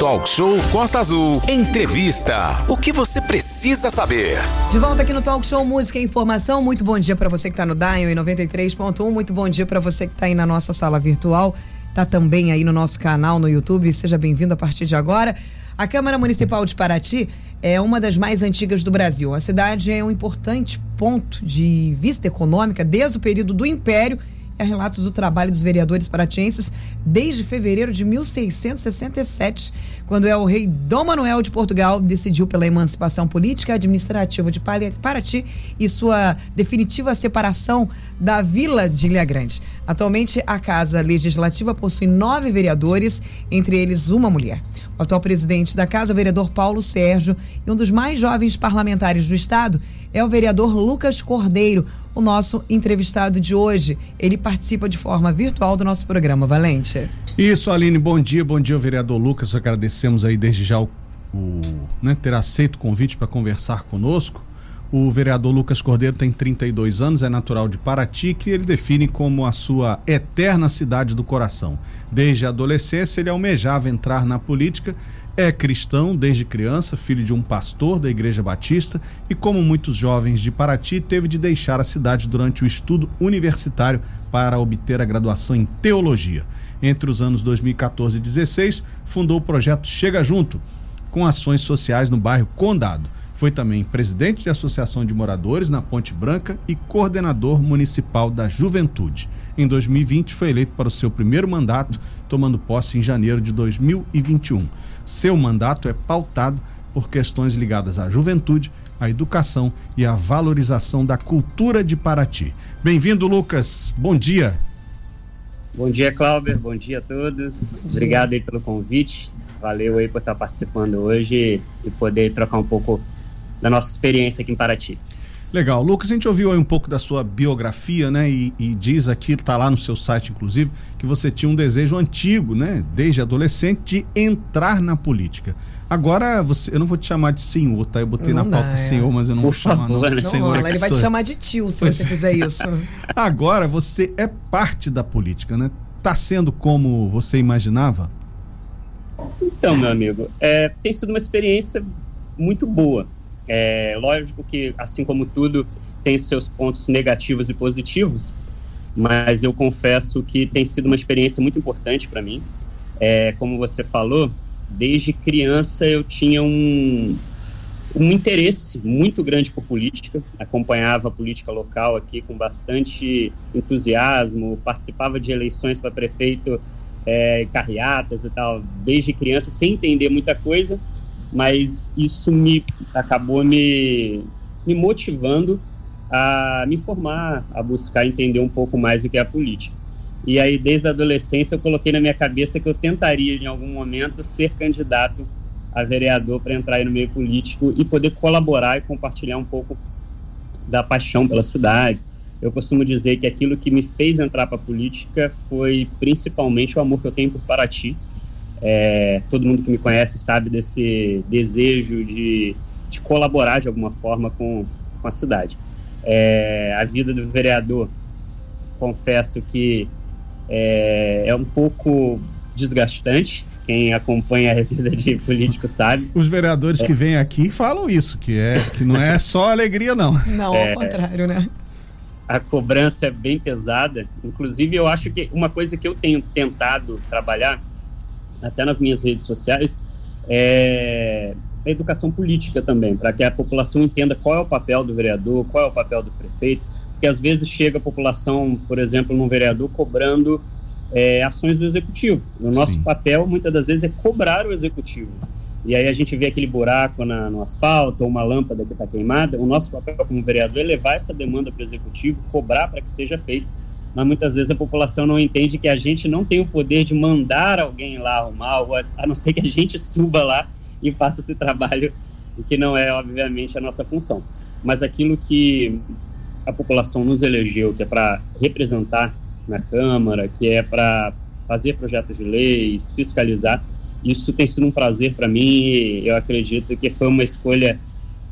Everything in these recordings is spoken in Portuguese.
Talk Show Costa Azul. Entrevista. O que você precisa saber? De volta aqui no Talk Show Música e Informação. Muito bom dia para você que está no Dial em 93.1. Muito bom dia para você que está aí na nossa sala virtual. Tá também aí no nosso canal no YouTube. Seja bem-vindo a partir de agora. A Câmara Municipal de Paraty é uma das mais antigas do Brasil. A cidade é um importante ponto de vista econômica desde o período do Império é relatos do trabalho dos vereadores paratienses desde fevereiro de 1667, quando é o rei Dom Manuel de Portugal decidiu pela emancipação política e administrativa de Paraty e sua definitiva separação da Vila de Ilha Grande. Atualmente, a Casa Legislativa possui nove vereadores, entre eles uma mulher. O atual presidente da Casa, o vereador Paulo Sérgio, e um dos mais jovens parlamentares do Estado é o vereador Lucas Cordeiro, o nosso entrevistado de hoje. Ele participa de forma virtual do nosso programa, Valente. Isso, Aline, bom dia, bom dia, vereador Lucas. Agradecemos aí desde já o, o né, ter aceito o convite para conversar conosco. O vereador Lucas Cordeiro tem 32 anos, é natural de Paraty, que ele define como a sua eterna cidade do coração. Desde a adolescência, ele almejava entrar na política é cristão desde criança, filho de um pastor da Igreja Batista e, como muitos jovens de Paraty, teve de deixar a cidade durante o estudo universitário para obter a graduação em teologia. Entre os anos 2014 e 2016, fundou o projeto Chega Junto, com ações sociais no bairro Condado. Foi também presidente de associação de moradores na Ponte Branca e coordenador municipal da Juventude. Em 2020, foi eleito para o seu primeiro mandato, tomando posse em janeiro de 2021. Seu mandato é pautado por questões ligadas à juventude, à educação e à valorização da cultura de Paraty. Bem-vindo, Lucas. Bom dia. Bom dia, Cláudio. Bom dia a todos. Obrigado aí pelo convite. Valeu aí por estar participando hoje e poder trocar um pouco da nossa experiência aqui em Paraty. Legal. Lucas, a gente ouviu aí um pouco da sua biografia, né? E, e diz aqui, está lá no seu site, inclusive, que você tinha um desejo antigo, né? Desde adolescente, de entrar na política. Agora, você, eu não vou te chamar de senhor, tá? Eu botei não na pauta é. senhor, mas eu não Por vou chamar favor, não de não senhor. Rola, ele vai te chamar de tio se pois você fizer isso. Agora, você é parte da política, né? Tá sendo como você imaginava? Então, meu amigo, é, tem sido uma experiência muito boa é lógico que, assim como tudo, tem seus pontos negativos e positivos, mas eu confesso que tem sido uma experiência muito importante para mim. É, como você falou, desde criança eu tinha um, um interesse muito grande por política, acompanhava a política local aqui com bastante entusiasmo, participava de eleições para prefeito, é, carreatas e tal, desde criança, sem entender muita coisa mas isso me acabou me, me motivando a me formar, a buscar entender um pouco mais do que é a política. E aí, desde a adolescência, eu coloquei na minha cabeça que eu tentaria, em algum momento, ser candidato a vereador para entrar no meio político e poder colaborar e compartilhar um pouco da paixão pela cidade. Eu costumo dizer que aquilo que me fez entrar para a política foi principalmente o amor que eu tenho por Paraty é, todo mundo que me conhece sabe desse desejo de, de colaborar de alguma forma com, com a cidade. É, a vida do vereador, confesso que é, é um pouco desgastante. Quem acompanha a vida de político sabe. Os vereadores é. que vêm aqui falam isso, que é que não é só alegria, não. Não, ao é. contrário, né? a cobrança é bem pesada. Inclusive, eu acho que uma coisa que eu tenho tentado trabalhar até nas minhas redes sociais, é a educação política também, para que a população entenda qual é o papel do vereador, qual é o papel do prefeito, porque às vezes chega a população, por exemplo, num vereador cobrando é, ações do executivo. O nosso Sim. papel, muitas das vezes, é cobrar o executivo. E aí a gente vê aquele buraco na, no asfalto ou uma lâmpada que está queimada. O nosso papel como vereador é levar essa demanda para o executivo, cobrar para que seja feito mas muitas vezes a população não entende que a gente não tem o poder de mandar alguém lá arrumar, a não ser que a gente suba lá e faça esse trabalho, que não é, obviamente, a nossa função. Mas aquilo que a população nos elegeu, que é para representar na Câmara, que é para fazer projetos de leis, fiscalizar, isso tem sido um prazer para mim e eu acredito que foi uma escolha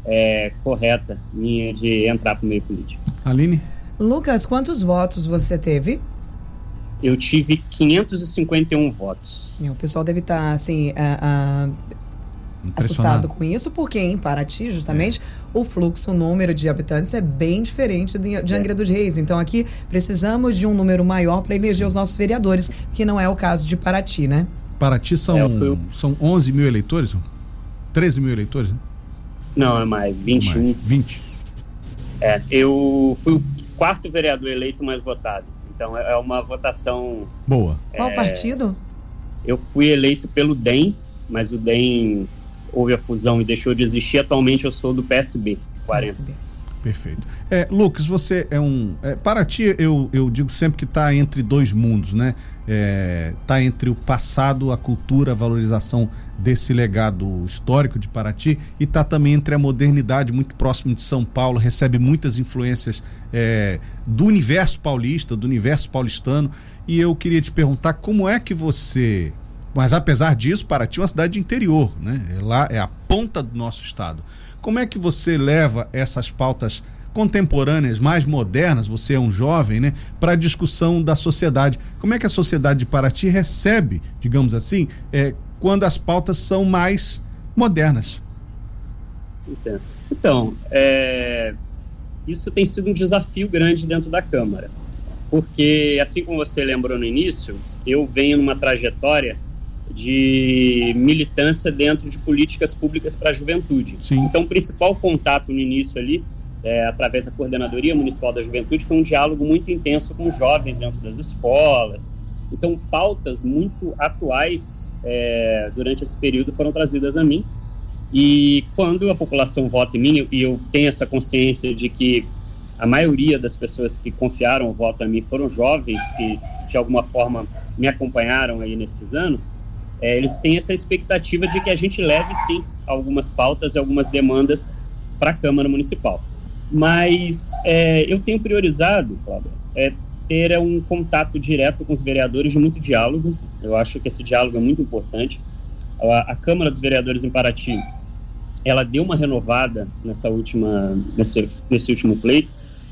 é, correta minha de entrar para o meio político. Aline? Lucas, quantos votos você teve? eu tive 551 votos. O pessoal deve estar, tá, assim, a, a, assustado com isso, porque em Paraty, justamente, é. o fluxo, o número de habitantes é bem diferente de, de Angra dos Reis. Então, aqui, precisamos de um número maior para eleger Sim. os nossos vereadores, que não é o caso de Paraty, né? Paraty são, é, fui... são 11 mil eleitores? 13 mil eleitores? Né? Não, é mais, 21. Mais, 20. É, eu fui o quarto vereador eleito mais votado. Então é, é uma votação. Boa. É, Qual partido? Eu fui eleito pelo DEM, mas o DEM houve a fusão e deixou de existir. Atualmente eu sou do PSB 40. PSB. Perfeito. É, Lucas, você é um. É, para ti, eu, eu digo sempre que está entre dois mundos, né? Está é, entre o passado, a cultura, a valorização desse legado histórico de Paraty e está também entre a modernidade, muito próximo de São Paulo, recebe muitas influências é, do universo paulista, do universo paulistano. E eu queria te perguntar como é que você. Mas apesar disso, Paraty é uma cidade de interior, né? É lá é a ponta do nosso estado. Como é que você leva essas pautas contemporâneas, mais modernas, você é um jovem, né, para a discussão da sociedade? Como é que a sociedade de Paraty recebe, digamos assim, é, quando as pautas são mais modernas? Então, é, isso tem sido um desafio grande dentro da Câmara, porque, assim como você lembrou no início, eu venho numa trajetória de militância dentro de políticas públicas para a juventude. Sim. Então, o principal contato no início ali, é, através da Coordenadoria Municipal da Juventude, foi um diálogo muito intenso com jovens dentro das escolas. Então, pautas muito atuais é, durante esse período foram trazidas a mim. E quando a população vota em mim, e eu tenho essa consciência de que a maioria das pessoas que confiaram o voto a mim foram jovens que, de alguma forma, me acompanharam aí nesses anos, é, eles têm essa expectativa de que a gente leve sim algumas pautas e algumas demandas para a Câmara Municipal. Mas é, eu tenho priorizado, Cláudio, é, ter um contato direto com os vereadores de muito diálogo. Eu acho que esse diálogo é muito importante. A, a Câmara dos Vereadores em Paraty, ela deu uma renovada nessa última, nesse, nesse último pleito,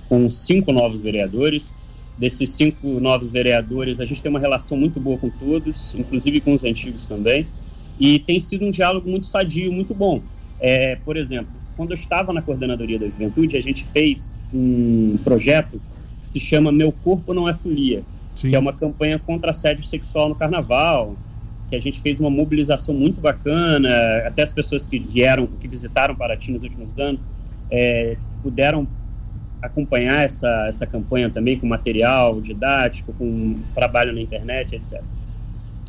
com cinco novos vereadores desses cinco novos vereadores, a gente tem uma relação muito boa com todos, inclusive com os antigos também, e tem sido um diálogo muito sadio, muito bom. É, por exemplo, quando eu estava na coordenadoria da juventude, a gente fez um projeto que se chama Meu Corpo Não é Folia, Sim. que é uma campanha contra assédio sexual no carnaval, que a gente fez uma mobilização muito bacana, até as pessoas que vieram, que visitaram Paraty nos últimos anos, é, puderam acompanhar essa, essa campanha também com material didático, com trabalho na internet, etc.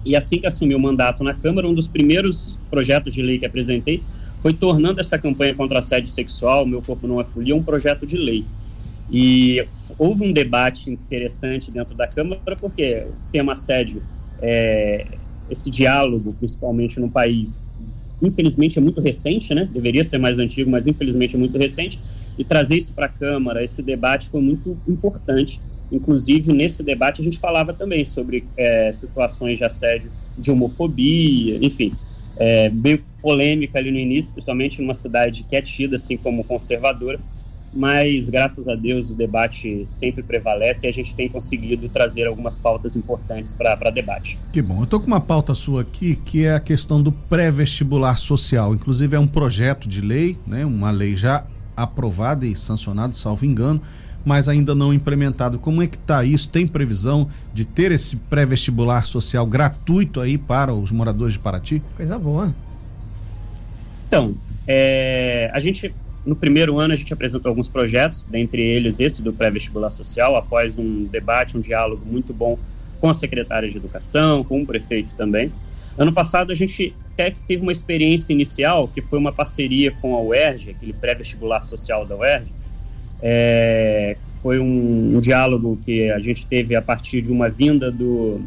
E assim que assumi o mandato na Câmara, um dos primeiros projetos de lei que apresentei foi tornando essa campanha contra assédio sexual, Meu Corpo Não é Folia, um projeto de lei. E houve um debate interessante dentro da Câmara, porque o tema assédio, é, esse diálogo, principalmente no país, infelizmente é muito recente, né? Deveria ser mais antigo, mas infelizmente é muito recente e trazer isso para a Câmara, esse debate foi muito importante. Inclusive, nesse debate, a gente falava também sobre é, situações de assédio, de homofobia, enfim, é, bem polêmica ali no início, principalmente numa cidade que é tida assim como conservadora, mas graças a Deus o debate sempre prevalece e a gente tem conseguido trazer algumas pautas importantes para debate. Que bom. Eu estou com uma pauta sua aqui que é a questão do pré-vestibular social. Inclusive é um projeto de lei, né, uma lei já aprovado e sancionado, salvo engano, mas ainda não implementado. Como é que está isso? Tem previsão de ter esse pré-vestibular social gratuito aí para os moradores de Paraty? Coisa boa. Então, é, a gente no primeiro ano a gente apresentou alguns projetos, dentre eles esse do pré-vestibular social, após um debate, um diálogo muito bom com a secretária de Educação, com o prefeito também. Ano passado a gente até que teve uma experiência inicial, que foi uma parceria com a UERJ, aquele pré-vestibular social da UERJ. É, foi um, um, diálogo que a gente teve a partir de uma vinda do,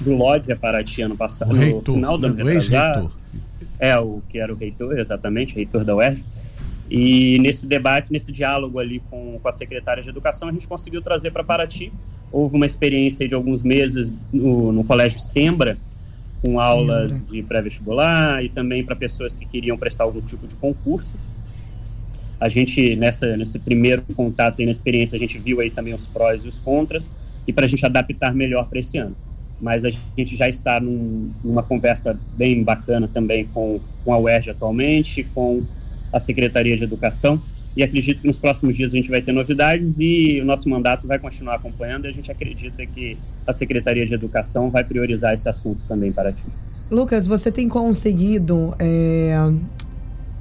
do Lodge a Paraty ano passado, o reitor, no final do ano reitor É, o que era o reitor, exatamente, reitor da UERJ. E nesse debate, nesse diálogo ali com, com a secretária de Educação, a gente conseguiu trazer para Paraty. Houve uma experiência de alguns meses no, no Colégio Sembra, com aulas de pré-vestibular e também para pessoas que queriam prestar algum tipo de concurso. A gente, nessa, nesse primeiro contato e na experiência, a gente viu aí também os prós e os contras. e para a gente adaptar melhor para esse ano. Mas a gente já está num, numa conversa bem bacana também com, com a UERJ atualmente, com a Secretaria de Educação, e acredito que nos próximos dias a gente vai ter novidades e o nosso mandato vai continuar acompanhando e a gente acredita que a Secretaria de Educação vai priorizar esse assunto também para ti. Lucas, você tem conseguido é,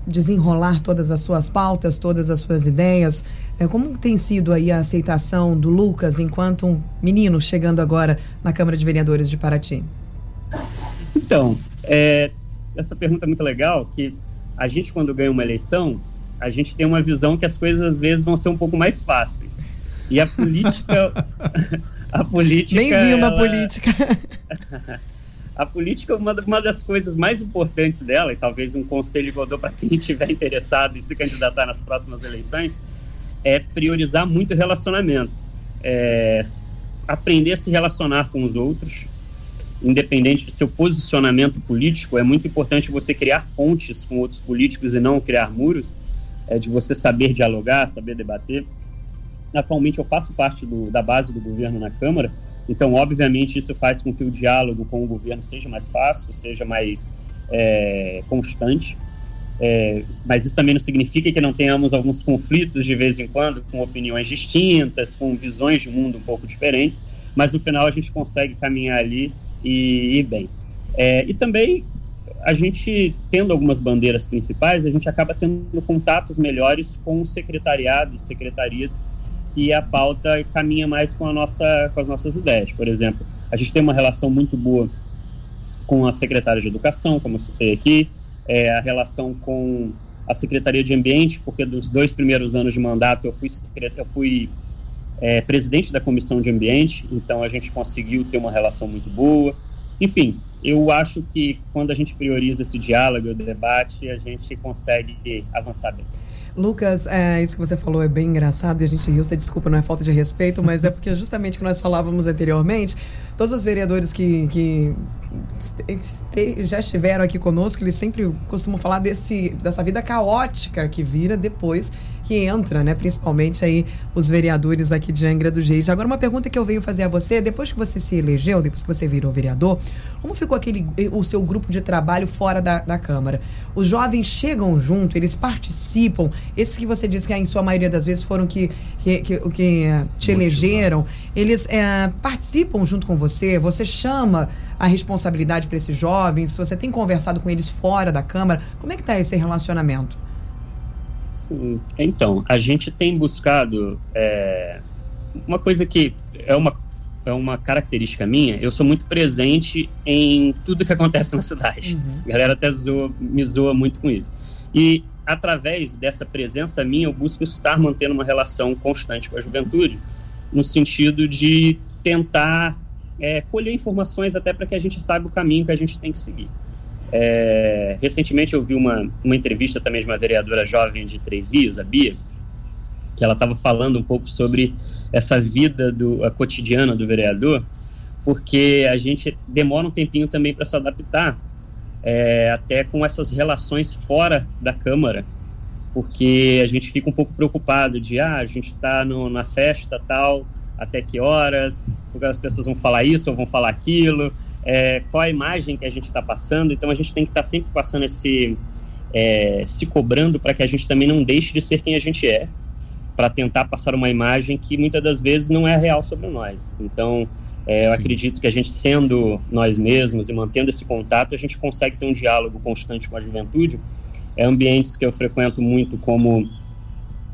desenrolar todas as suas pautas, todas as suas ideias? É, como tem sido aí a aceitação do Lucas enquanto um menino chegando agora na Câmara de Vereadores de Paraty? Então, é, essa pergunta é muito legal, que a gente quando ganha uma eleição, a gente tem uma visão que as coisas às vezes vão ser um pouco mais fáceis. E a política. a política. Bem-vindo ela... à política. a política, uma, uma das coisas mais importantes dela, e talvez um conselho que eu dou para quem estiver interessado em se candidatar nas próximas eleições, é priorizar muito o relacionamento. É, aprender a se relacionar com os outros, independente do seu posicionamento político, é muito importante você criar pontes com outros políticos e não criar muros é, de você saber dialogar, saber debater. Atualmente eu faço parte do, da base do governo na Câmara, então obviamente isso faz com que o diálogo com o governo seja mais fácil, seja mais é, constante. É, mas isso também não significa que não tenhamos alguns conflitos de vez em quando, com opiniões distintas, com visões de mundo um pouco diferentes, mas no final a gente consegue caminhar ali e ir bem. É, e também a gente, tendo algumas bandeiras principais, a gente acaba tendo contatos melhores com os secretariados, secretarias, que a pauta caminha mais com, a nossa, com as nossas ideias. Por exemplo, a gente tem uma relação muito boa com a secretária de Educação, como eu citei aqui, é, a relação com a Secretaria de Ambiente, porque dos dois primeiros anos de mandato eu fui, eu fui é, presidente da Comissão de Ambiente, então a gente conseguiu ter uma relação muito boa. Enfim, eu acho que quando a gente prioriza esse diálogo, o debate, a gente consegue avançar bem. Lucas, é, isso que você falou é bem engraçado e a gente riu, você desculpa, não é falta de respeito, mas é porque justamente que nós falávamos anteriormente, todos os vereadores que, que já estiveram aqui conosco, eles sempre costumam falar desse, dessa vida caótica que vira depois que entra, né? Principalmente aí os vereadores aqui de Angra dos Reis. Agora, uma pergunta que eu venho fazer a você, depois que você se elegeu, depois que você virou vereador, como ficou aquele o seu grupo de trabalho fora da, da Câmara? Os jovens chegam junto, eles participam. Esses que você disse que em sua maioria das vezes foram que, que, que, que eh, te elegeram, eles é, participam junto com você, você chama a responsabilidade para esses jovens, você tem conversado com eles fora da Câmara, como é que está esse relacionamento? Sim. Então, a gente tem buscado é, uma coisa que é uma, é uma característica minha, eu sou muito presente em tudo que acontece na cidade. Uhum. A galera até zoa, me zoa muito com isso. E através dessa presença minha, eu busco estar mantendo uma relação constante com a juventude, no sentido de tentar é, colher informações até para que a gente saiba o caminho que a gente tem que seguir. É, recentemente eu vi uma, uma entrevista também de uma vereadora jovem de Três Rios, a Bia, que ela estava falando um pouco sobre essa vida do, a cotidiana do vereador, porque a gente demora um tempinho também para se adaptar, é, até com essas relações fora da Câmara, porque a gente fica um pouco preocupado de, ah, a gente está na festa tal, até que horas, porque as pessoas vão falar isso ou vão falar aquilo, é, qual a imagem que a gente está passando. Então a gente tem que estar tá sempre passando esse. É, se cobrando para que a gente também não deixe de ser quem a gente é, para tentar passar uma imagem que muitas das vezes não é real sobre nós. Então, é, eu acredito que a gente sendo nós mesmos e mantendo esse contato, a gente consegue ter um diálogo constante com a juventude. É ambientes que eu frequento muito, como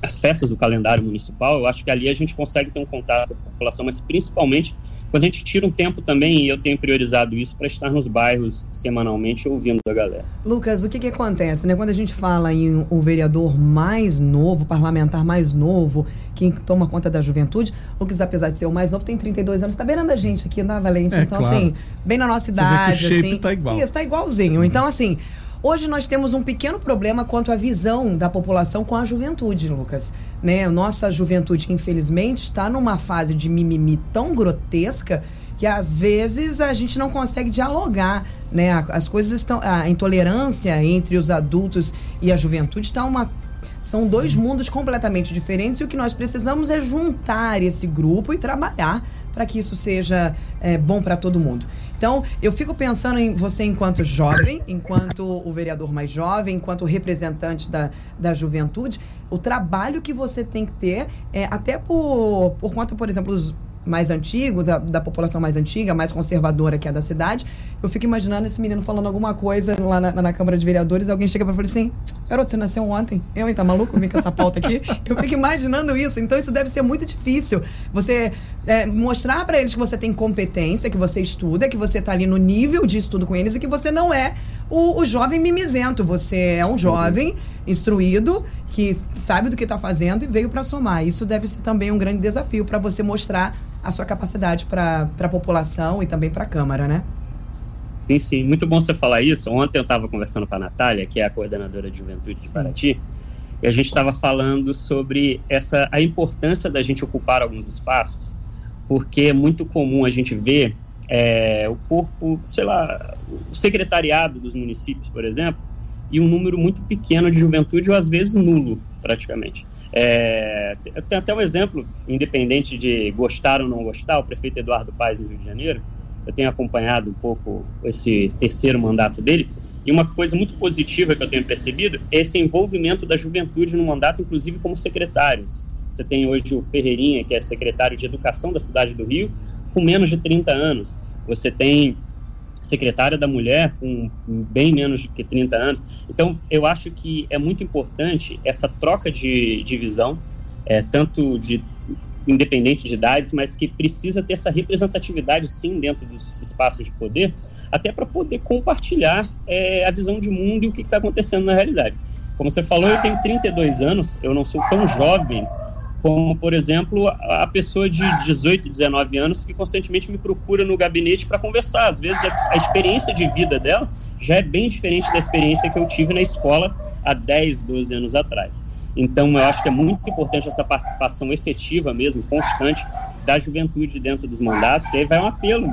as festas do calendário municipal. Eu acho que ali a gente consegue ter um contato com a população, mas principalmente quando a gente tira um tempo também, e eu tenho priorizado isso para estar nos bairros semanalmente ouvindo a galera. Lucas, o que, que acontece, né? Quando a gente fala em um vereador mais novo, parlamentar mais novo, que toma conta da juventude, o Lucas, apesar de ser o mais novo, tem 32 anos, está beirando a gente aqui na Valente. É, então, claro. assim, bem na nossa idade. Você vê que o shape assim. Tá igual. Isso, tá igualzinho. Então, assim, Hoje nós temos um pequeno problema quanto à visão da população com a juventude, Lucas. Né? Nossa juventude, infelizmente, está numa fase de mimimi tão grotesca que às vezes a gente não consegue dialogar, né? As coisas estão, a intolerância entre os adultos e a juventude está uma são dois mundos completamente diferentes e o que nós precisamos é juntar esse grupo e trabalhar para que isso seja é, bom para todo mundo. Então, eu fico pensando em você enquanto jovem, enquanto o vereador mais jovem, enquanto representante da, da juventude, o trabalho que você tem que ter, é, até por, por conta, por exemplo, os mais antigos, da, da, população mais antiga, mais conservadora que é da cidade, eu fico imaginando esse menino falando alguma coisa lá na, na Câmara de Vereadores, alguém chega para falar assim, garoto, você nasceu ontem? Eu, hein, tá maluco? Vim com essa pauta aqui. Eu fico imaginando isso. Então, isso deve ser muito difícil. Você é, mostrar para eles que você tem competência, que você estuda, que você tá ali no nível de estudo com eles e que você não é o, o jovem mimizento. Você é um jovem instruído que sabe do que está fazendo e veio para somar. Isso deve ser também um grande desafio para você mostrar a sua capacidade para a população e também para a Câmara, né? Sim, sim. Muito bom você falar isso. Ontem eu estava conversando com a Natália, que é a coordenadora de juventude de. Paraty, e a gente estava falando sobre essa a importância da gente ocupar alguns espaços, porque é muito comum a gente ver é, o corpo, sei lá, o secretariado dos municípios, por exemplo, e um número muito pequeno de juventude, ou às vezes nulo, praticamente. É, tem até um exemplo, independente de gostar ou não gostar, o prefeito Eduardo Paes, no Rio de Janeiro, eu tenho acompanhado um pouco esse terceiro mandato dele, e uma coisa muito positiva que eu tenho percebido é esse envolvimento da juventude no mandato, inclusive como secretários. Você tem hoje o Ferreirinha, que é secretário de Educação da cidade do Rio, com menos de 30 anos. Você tem secretária da mulher com bem menos que 30 anos. Então, eu acho que é muito importante essa troca de, de visão, é, tanto de independente de idades, mas que precisa ter essa representatividade sim dentro dos espaços de poder, até para poder compartilhar é, a visão de mundo e o que está acontecendo na realidade. Como você falou, eu tenho 32 anos, eu não sou tão jovem como, por exemplo, a pessoa de 18, 19 anos que constantemente me procura no gabinete para conversar. Às vezes, a, experiência de vida dela já é bem diferente da experiência que eu tive na escola há 10, 12 anos atrás. Então, eu acho que é muito importante essa participação efetiva mesmo, constante, da juventude dentro dos mandatos. E aí vai um apelo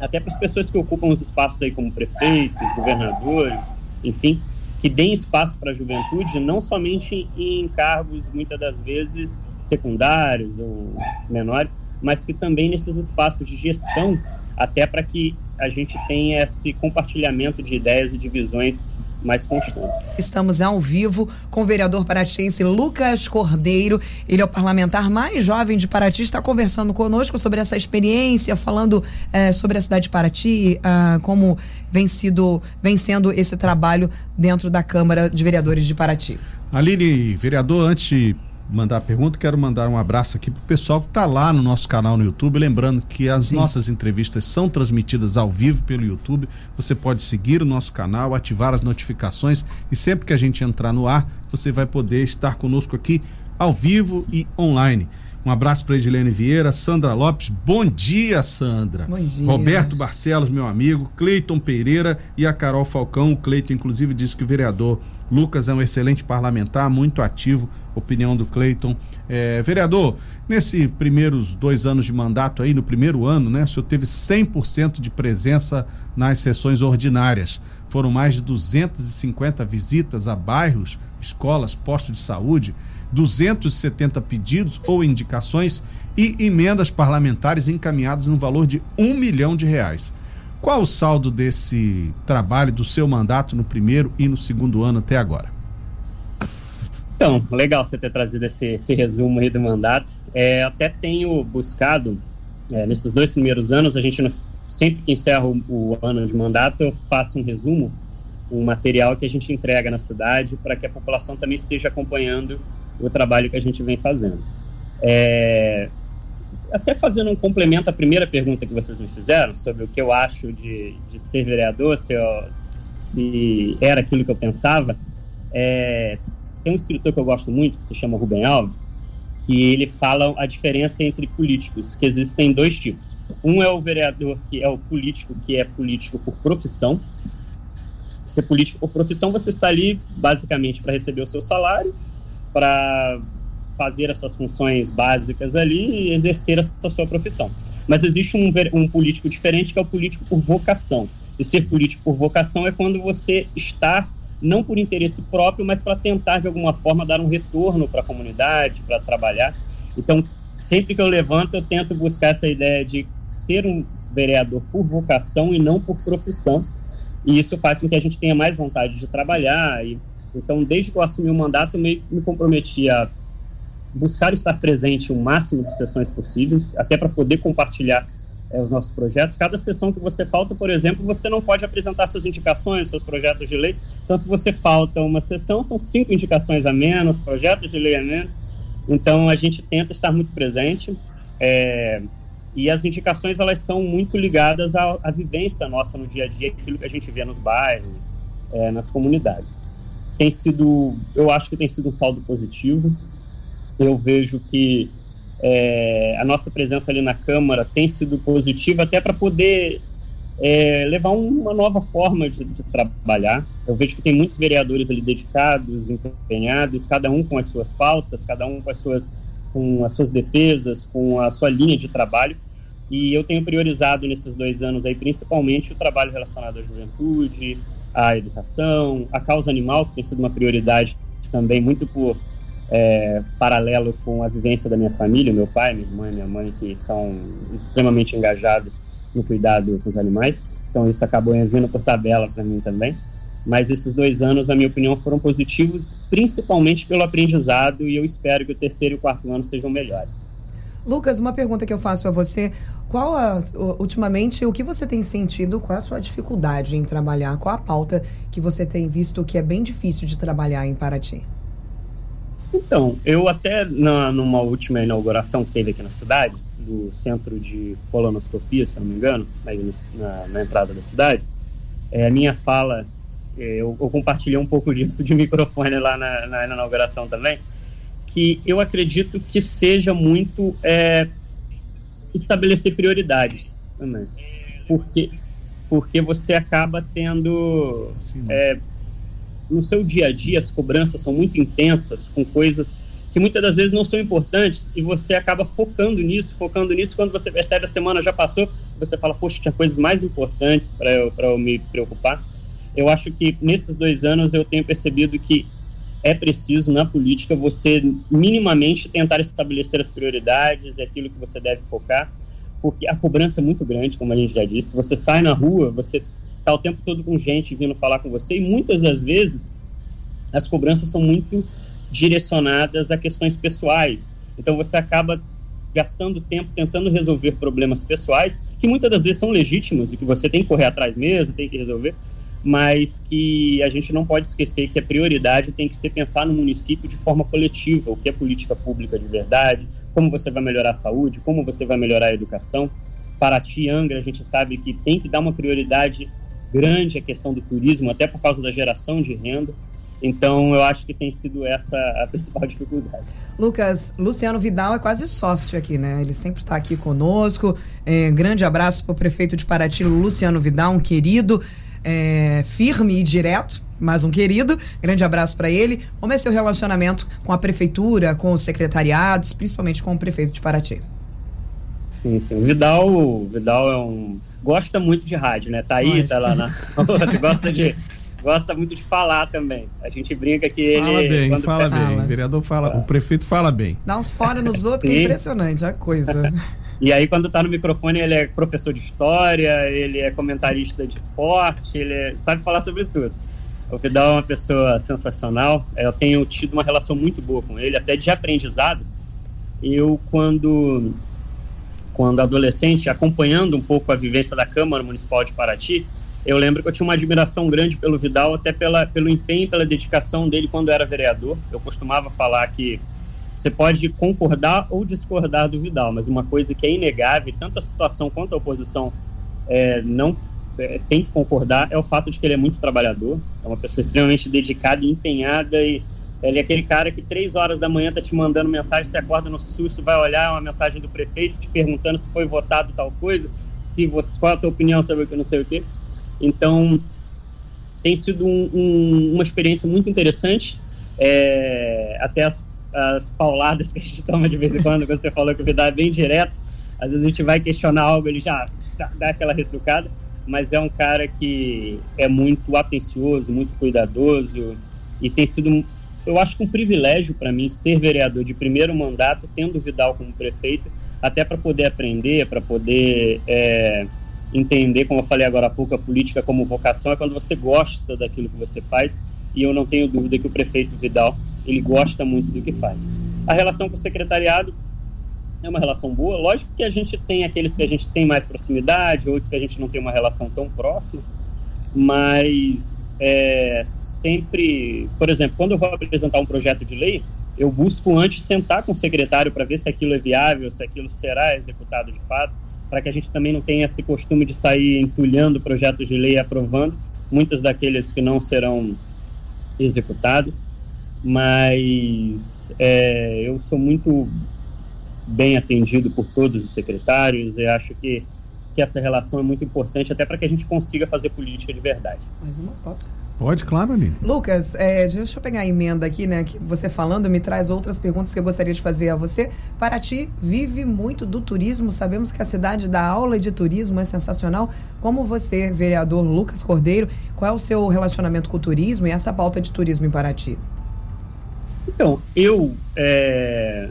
até para as pessoas que ocupam os espaços aí como prefeitos, governadores, enfim, que deem espaço para a juventude, não somente em cargos, muitas das vezes, secundários ou menores, mas que também nesses espaços de gestão, até para que a gente tenha esse compartilhamento de ideias e de visões mais constante. Estamos ao vivo com o vereador paratiense Lucas Cordeiro. Ele é o parlamentar mais jovem de Paraty, está conversando conosco sobre essa experiência, falando é, sobre a cidade de Paraty, ah, como vem, sido, vem sendo esse trabalho dentro da Câmara de Vereadores de Paraty. Aline, vereador, antes de mandar a pergunta, quero mandar um abraço aqui pro pessoal que está lá no nosso canal no YouTube. Lembrando que as Sim. nossas entrevistas são transmitidas ao vivo pelo YouTube. Você pode seguir o nosso canal, ativar as notificações e sempre que a gente entrar no ar, você vai poder estar conosco aqui ao vivo e online. Um abraço para Edilene Vieira, Sandra Lopes. Bom dia, Sandra. Bom dia. Roberto Barcelos, meu amigo, Cleiton Pereira e a Carol Falcão. O Cleiton, inclusive, disse que o vereador Lucas é um excelente parlamentar, muito ativo. Opinião do Cleiton. É, vereador, nesses primeiros dois anos de mandato aí, no primeiro ano, né, o senhor teve 100% de presença nas sessões ordinárias. Foram mais de 250 visitas a bairros, escolas, postos de saúde. 270 pedidos ou indicações e emendas parlamentares encaminhadas no valor de um milhão de reais. Qual o saldo desse trabalho, do seu mandato no primeiro e no segundo ano até agora? Então, legal você ter trazido esse, esse resumo aí do mandato. É, até tenho buscado, é, nesses dois primeiros anos, a gente sempre que encerra o, o, ano de mandato, eu faço um resumo, um material que a gente entrega na cidade para que a população também esteja acompanhando o trabalho que a gente vem fazendo. É, até fazendo um complemento à primeira pergunta que vocês me fizeram sobre o que eu acho de, de ser vereador, se, eu, se era aquilo que eu pensava, é, tem um escritor que eu gosto muito, que se chama Rubem Alves, que ele fala a diferença entre políticos, que existem dois tipos. Um é o vereador que é o político, que é político por profissão. Ser político por profissão, você está ali basicamente para receber o seu salário para fazer as suas funções básicas ali e exercer essa sua profissão. Mas existe um, um político diferente que é o político por vocação. E ser político por vocação é quando você está não por interesse próprio, mas para tentar de alguma forma dar um retorno para a comunidade, para trabalhar. Então, sempre que eu levanto, eu tento buscar essa ideia de ser um vereador por vocação e não por profissão. E isso faz com que a gente tenha mais vontade de trabalhar. E, então, desde que eu assumi o mandato, eu me, me comprometi a buscar estar presente o máximo de sessões possíveis, até para poder compartilhar é, os nossos projetos. Cada sessão que você falta, por exemplo, você não pode apresentar suas indicações, seus projetos de lei. Então, se você falta uma sessão, são cinco indicações a menos, projetos de lei a menos. Então, a gente tenta estar muito presente. É, e as indicações, elas são muito ligadas à, à, vivência nossa no dia a dia, aquilo que a gente vê nos bairros, é, nas comunidades. Tem sido, eu acho que tem sido um saldo positivo. Eu vejo que é, a nossa presença ali na Câmara tem sido positiva até para poder é, levar uma nova forma de, de, trabalhar. Eu vejo que tem muitos vereadores ali dedicados, empenhados, cada um com as suas pautas, cada um com as suas, com as suas defesas, com a sua linha de trabalho. E eu tenho priorizado nesses dois anos aí, principalmente, o trabalho relacionado à juventude, à educação, à causa animal, que tem sido uma prioridade também muito por é, paralelo com a vivência da minha família, meu pai, minha mãe, minha mãe, que são extremamente engajados no cuidado com os animais. Então isso acabou vindo por tabela para mim também. Mas esses dois anos, na minha opinião, foram positivos, principalmente pelo aprendizado, e eu espero que o terceiro e o quarto ano sejam melhores. Lucas, uma pergunta que eu faço a você: qual a, ultimamente o que você tem sentido? Qual a sua dificuldade em trabalhar? Qual a pauta que você tem visto que é bem difícil de trabalhar em Paraty? Então, eu até na, numa última inauguração que teve aqui na cidade, do centro de colonoscopia, se não me engano, aí na, na entrada da cidade, é, a minha fala, é, eu, eu, compartilhei um pouco disso de microfone lá na, na, na, inauguração também, que eu acredito que seja muito é, estabelecer prioridades também. Porque, porque você acaba tendo. Sim, no seu dia a dia as cobranças são muito intensas com coisas que muitas das vezes não são importantes e você acaba focando nisso, focando nisso quando você percebe a semana já passou, você fala, poxa, tinha coisas mais importantes para eu, eu me preocupar. Eu acho que nesses dois anos eu tenho percebido que é preciso na política você minimamente tentar estabelecer as prioridades e aquilo que você deve focar, porque a cobrança é muito grande, como a gente já disse. Você sai na rua, você está o tempo todo com gente vindo falar com você, e muitas das vezes as cobranças são muito direcionadas a questões pessoais. Então você acaba gastando tempo tentando resolver problemas pessoais, que muitas das vezes são legítimos e que você tem que correr atrás mesmo, tem que resolver, mas que a gente não pode esquecer que a prioridade tem que ser pensar no município de forma coletiva, o que é política pública de verdade, como você vai melhorar a saúde, como você vai melhorar a educação. Paraty, Angra, a gente sabe que tem que dar uma prioridade grande a questão do turismo, até por causa da geração de renda. Então, eu acho que tem sido essa a principal dificuldade. Lucas, Luciano Vidal é quase sócio aqui, né? Ele sempre está aqui conosco. É, grande abraço para o prefeito de Paraty, Luciano Vidal, um querido, é, firme e direto, mas um querido. Grande abraço para ele. Como é seu relacionamento com a prefeitura, com os secretariados, principalmente com o prefeito de Paraty? Sim, sim. O Vidal, o Vidal é um gosta muito de rádio, né? Tá aí, Gosta. tá lá na gosta de gosta muito de falar também. A gente brinca que ele fala bem, fala bem. O vereador fala, fala, o prefeito fala bem. Dá uns fora nos outros que é impressionante a coisa. E aí, quando tá no microfone, ele é professor de história, ele é comentarista de esporte, ele é, sabe falar sobre tudo. O Vidal é uma pessoa sensacional. Eu tenho tido uma relação muito boa com ele, até de aprendizado. Eu, quando quando adolescente, acompanhando um pouco a vivência da Câmara Municipal de Paraty, eu lembro que eu tinha uma admiração grande pelo Vidal, até pela, pelo empenho e pela dedicação dele quando era vereador. Eu costumava falar que você pode concordar ou discordar do Vidal, mas uma coisa que é inegável, tanto a situação quanto a oposição é, não é, tem que concordar, é o fato de que ele é muito trabalhador, é uma pessoa extremamente dedicada e empenhada e ele é aquele cara que três horas da manhã tá te mandando mensagem, você acorda no susto, vai olhar uma mensagem do prefeito te perguntando se foi votado tal coisa, se você, qual a tua opinião sobre o que não sei o quê. Então, tem sido um, um, uma experiência muito interessante. É, até as, as pauladas que a gente toma de vez em quando, você falou que o Vidal é bem direto. Às vezes a gente vai questionar algo, ele já dá, aquela retrucada. Mas é um cara que é muito atencioso, muito cuidadoso e tem sido eu acho que um privilégio para mim ser vereador de primeiro mandato, tendo Vidal como prefeito, até para poder aprender, para poder é, entender, como eu falei agora há pouco, a política como vocação é quando você gosta daquilo que você faz, e eu não tenho dúvida que o prefeito Vidal, ele gosta muito do que faz. A relação com o secretariado é uma relação boa, lógico que a gente tem aqueles que a gente tem mais proximidade, outros que a gente não tem uma relação tão próxima, mas é, sempre, por exemplo, quando eu vou apresentar um projeto de lei, eu busco antes sentar com o secretário para ver se aquilo é viável, se aquilo será executado de fato, para que a gente também não tenha esse costume de sair entulhando projetos de lei e aprovando, muitas daqueles que não serão executados. Mas é, eu sou muito bem atendido por todos os secretários, eu acho que, que essa relação é muito importante até para que a gente consiga fazer política de verdade. Mais uma, posso? Pode, claro, Aline. Lucas, é, deixa eu pegar a emenda aqui, né? Que você falando me traz outras perguntas que eu gostaria de fazer a você. Paraty vive muito do turismo, sabemos que a cidade da aula de turismo é sensacional. Como você, vereador Lucas Cordeiro, qual é o seu relacionamento com o turismo e essa pauta de turismo em Paraty? Então, eu é,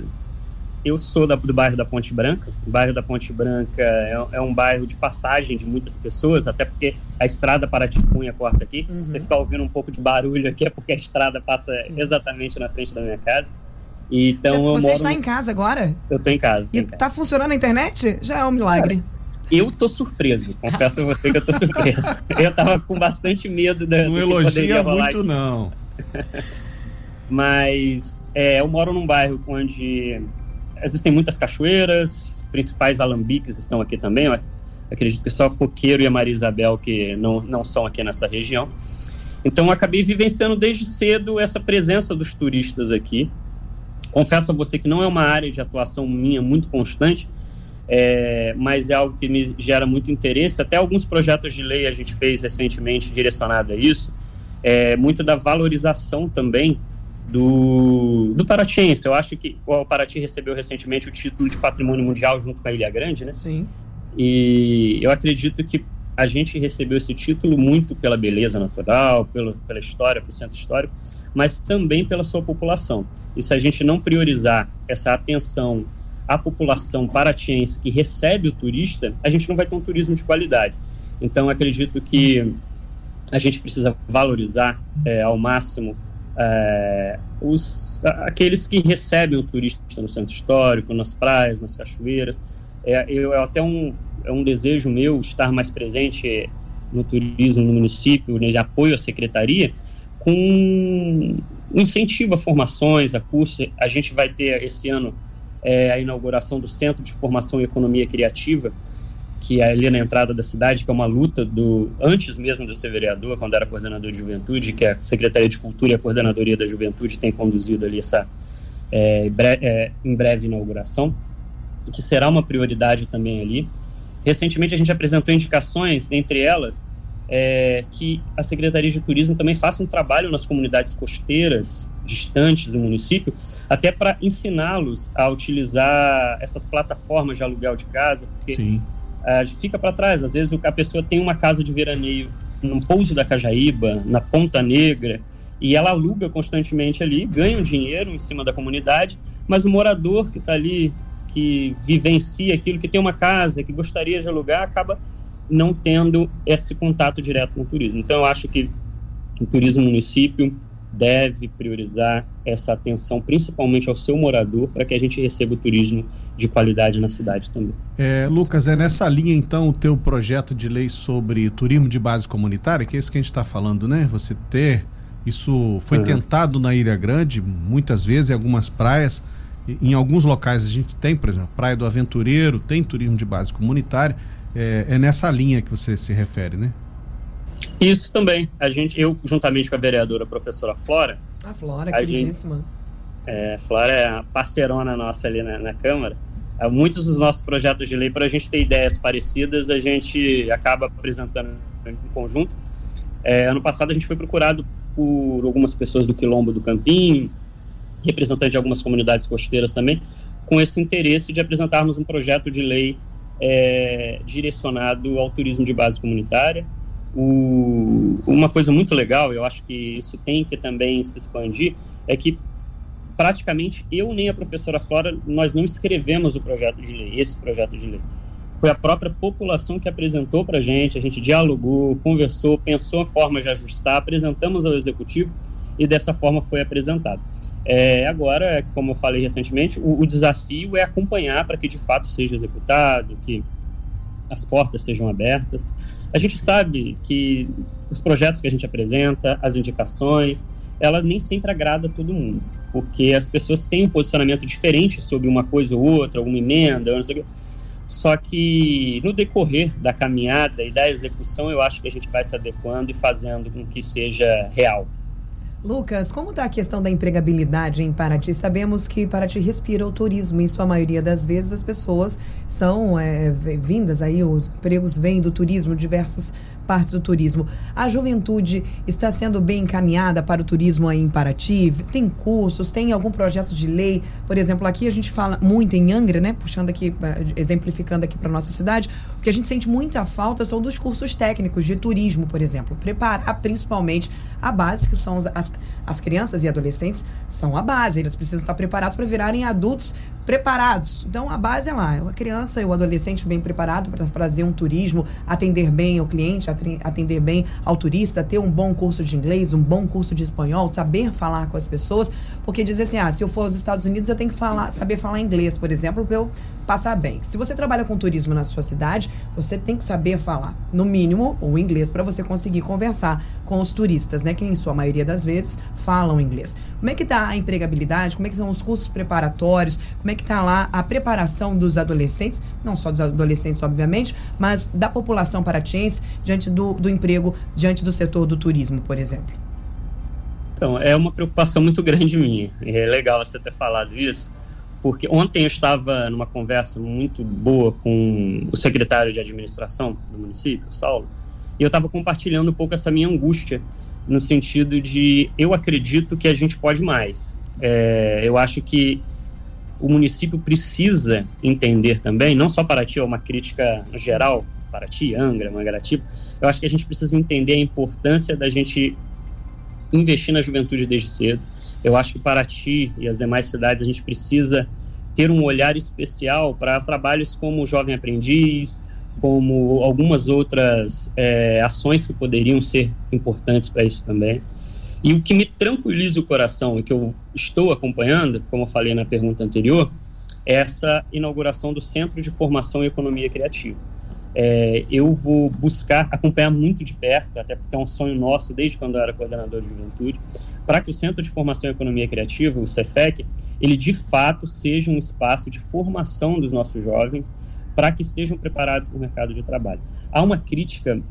eu sou da, do bairro da Ponte Branca. O bairro da Ponte Branca é, é, um bairro de passagem de muitas pessoas, até porque a estrada para Tipunha corta aqui. Uhum. Você ficar ouvindo um pouco de barulho aqui é porque a estrada passa Sim. exatamente na frente da minha casa. Então você, você está no... em casa agora? Eu estou em casa. E está funcionando a internet? Já é um milagre. eu tô surpreso, confesso a você que eu tô surpreso. eu tava com bastante medo da. Não elogia muito, não. Mas é, eu moro num bairro onde existem muitas cachoeiras, principais alambiques estão aqui também. Acredito que só Coqueiro e a Maria Isabel que não, não são aqui nessa região. Então, acabei vivenciando desde cedo essa presença dos turistas aqui. Confesso a você que não é uma área de atuação minha muito constante, é, mas é algo que me gera muito interesse. Até alguns projetos de lei a gente fez recentemente direcionado a isso. É, muito da valorização também do, do Paratiense. Eu acho que o Paraty recebeu recentemente o título de Patrimônio Mundial junto com a Ilha Grande, né? Sim. E eu acredito que a gente recebeu esse título muito pela beleza natural, pelo, pela história, pelo centro histórico, mas também pela sua população. E se a gente não priorizar essa atenção à população paratiense que recebe o turista, a gente não vai ter um turismo de qualidade. Então, acredito que a gente precisa valorizar é, ao máximo é, os, aqueles que recebem o turista no centro histórico, nas praias, nas cachoeiras. É, eu, é até um, é um desejo meu estar mais presente no turismo no município, né, de apoio à secretaria, com incentivo a formações, a cursos. A gente vai ter esse ano é, a inauguração do Centro de Formação e Economia Criativa, que é ali na entrada da cidade, que é uma luta do antes mesmo de eu ser vereador, quando era coordenador de juventude, que a Secretaria de Cultura e a Coordenadoria da Juventude tem conduzido ali essa é, bre é, em breve inauguração, que será uma prioridade também ali. Recentemente a gente apresentou indicações, entre elas, é, que a Secretaria de Turismo também faça um trabalho nas comunidades costeiras distantes do município, até para ensiná-los a utilizar essas plataformas de aluguel de casa, porque Sim uh, fica para trás. Às vezes a pessoa tem uma casa de veraneio no pouso da Cajaíba, na Ponta Negra, e ela aluga constantemente ali, ganha um dinheiro em cima da comunidade, mas o morador que está ali, que vivencia aquilo, que tem uma casa, que gostaria de alugar, acaba não tendo esse contato direto com o turismo. Então, eu acho que o turismo município deve priorizar essa atenção, principalmente ao seu morador, para que a gente receba o turismo de qualidade na cidade também. É, Lucas, é nessa linha então o teu projeto de lei sobre turismo de base comunitária, que é isso que a gente está falando, né? Você ter isso foi uhum. tentado na Ilha Grande muitas vezes em algumas praias. Em alguns locais a gente tem, por exemplo, Praia do Aventureiro, tem turismo de base comunitária. É, é nessa linha que você se refere, né? Isso também. A gente, eu, juntamente com a vereadora professora Flora. A Flora, a queridíssima. Gente, é, Flora é a parceirona nossa ali na, na Câmara. É, muitos dos nossos projetos de lei, para a gente ter ideias parecidas, a gente acaba apresentando em conjunto. É, ano passado a gente foi procurado por algumas pessoas do Quilombo do Campinho, representante de algumas comunidades costeiras também, com esse interesse de apresentarmos um projeto de lei é, direcionado ao turismo de base comunitária, o, uma coisa muito legal, eu acho que isso tem que também se expandir, é que praticamente eu nem a professora Flora, nós não escrevemos o projeto de lei, esse projeto de lei. Foi a própria população que apresentou para a gente, a gente dialogou, conversou, pensou a forma de ajustar, apresentamos ao executivo e dessa forma foi apresentado. É, agora, como eu falei recentemente, o, o desafio é acompanhar para que de fato seja executado, que as portas sejam abertas. A gente sabe que os projetos que a gente apresenta, as indicações, elas nem sempre agradam todo mundo, porque as pessoas têm um posicionamento diferente sobre uma coisa ou outra, alguma emenda, não sei o quê. Só que no decorrer da caminhada e da execução, eu acho que a gente vai se adequando e fazendo com que seja real. Lucas, como está a questão da empregabilidade em Paraty? Sabemos que Paraty respira o turismo e, sua maioria das vezes, as pessoas são é, vindas aí, os empregos vêm do turismo, diversas partes do turismo. A juventude está sendo bem encaminhada para o turismo aí em Paraty? Tem cursos, tem algum projeto de lei? Por exemplo, aqui a gente fala muito em Angra, né? Puxando aqui, eh, exemplificando aqui para nossa cidade, o que a gente sente muita falta são dos cursos técnicos de turismo, por exemplo. Preparar principalmente a base, que são as, as crianças e adolescentes, são a base. Eles precisam estar preparados para virarem adultos preparados. Então a base é lá, a criança e o adolescente bem preparado para fazer um turismo, atender bem o cliente, atender bem ao turista, ter um bom curso de inglês, um bom curso de espanhol, saber falar com as pessoas, porque dizer assim, ah, se eu for aos Estados Unidos eu tenho que falar, saber falar inglês, por exemplo, para eu passar bem. Se você trabalha com turismo na sua cidade, você tem que saber falar, no mínimo, o inglês para você conseguir conversar com os turistas, né, que em sua maioria das vezes falam inglês. Como é que está a empregabilidade? Como é que estão os cursos preparatórios? Como é que está lá a preparação dos adolescentes, não só dos adolescentes, obviamente, mas da população paratiense diante do, do emprego, diante do setor do turismo, por exemplo? Então, é uma preocupação muito grande minha. É legal você ter falado isso, porque ontem eu estava numa conversa muito boa com o secretário de administração do município, Saulo, e eu estava compartilhando um pouco essa minha angústia, no sentido de eu acredito que a gente pode mais. É, eu acho que o município precisa entender também, não só para ti, é uma crítica geral, para ti, Angra, Mangaratiba, eu acho que a gente precisa entender a importância da gente investir na juventude desde cedo. Eu acho que Paraty e as demais cidades a gente precisa ter um olhar especial para trabalhos como o Jovem Aprendiz, como algumas outras é, ações que poderiam ser importantes para isso também. E o que me tranquiliza o coração e que eu estou acompanhando, como eu falei na pergunta anterior, é essa inauguração do Centro de Formação e Economia Criativa. É, eu vou buscar acompanhar muito de perto, até porque é um sonho nosso desde quando eu era coordenador de juventude, para que o Centro de Formação e Economia Criativa, o CEFEC, ele de fato seja um espaço de formação dos nossos jovens para que estejam preparados para o mercado de trabalho. Há uma crítica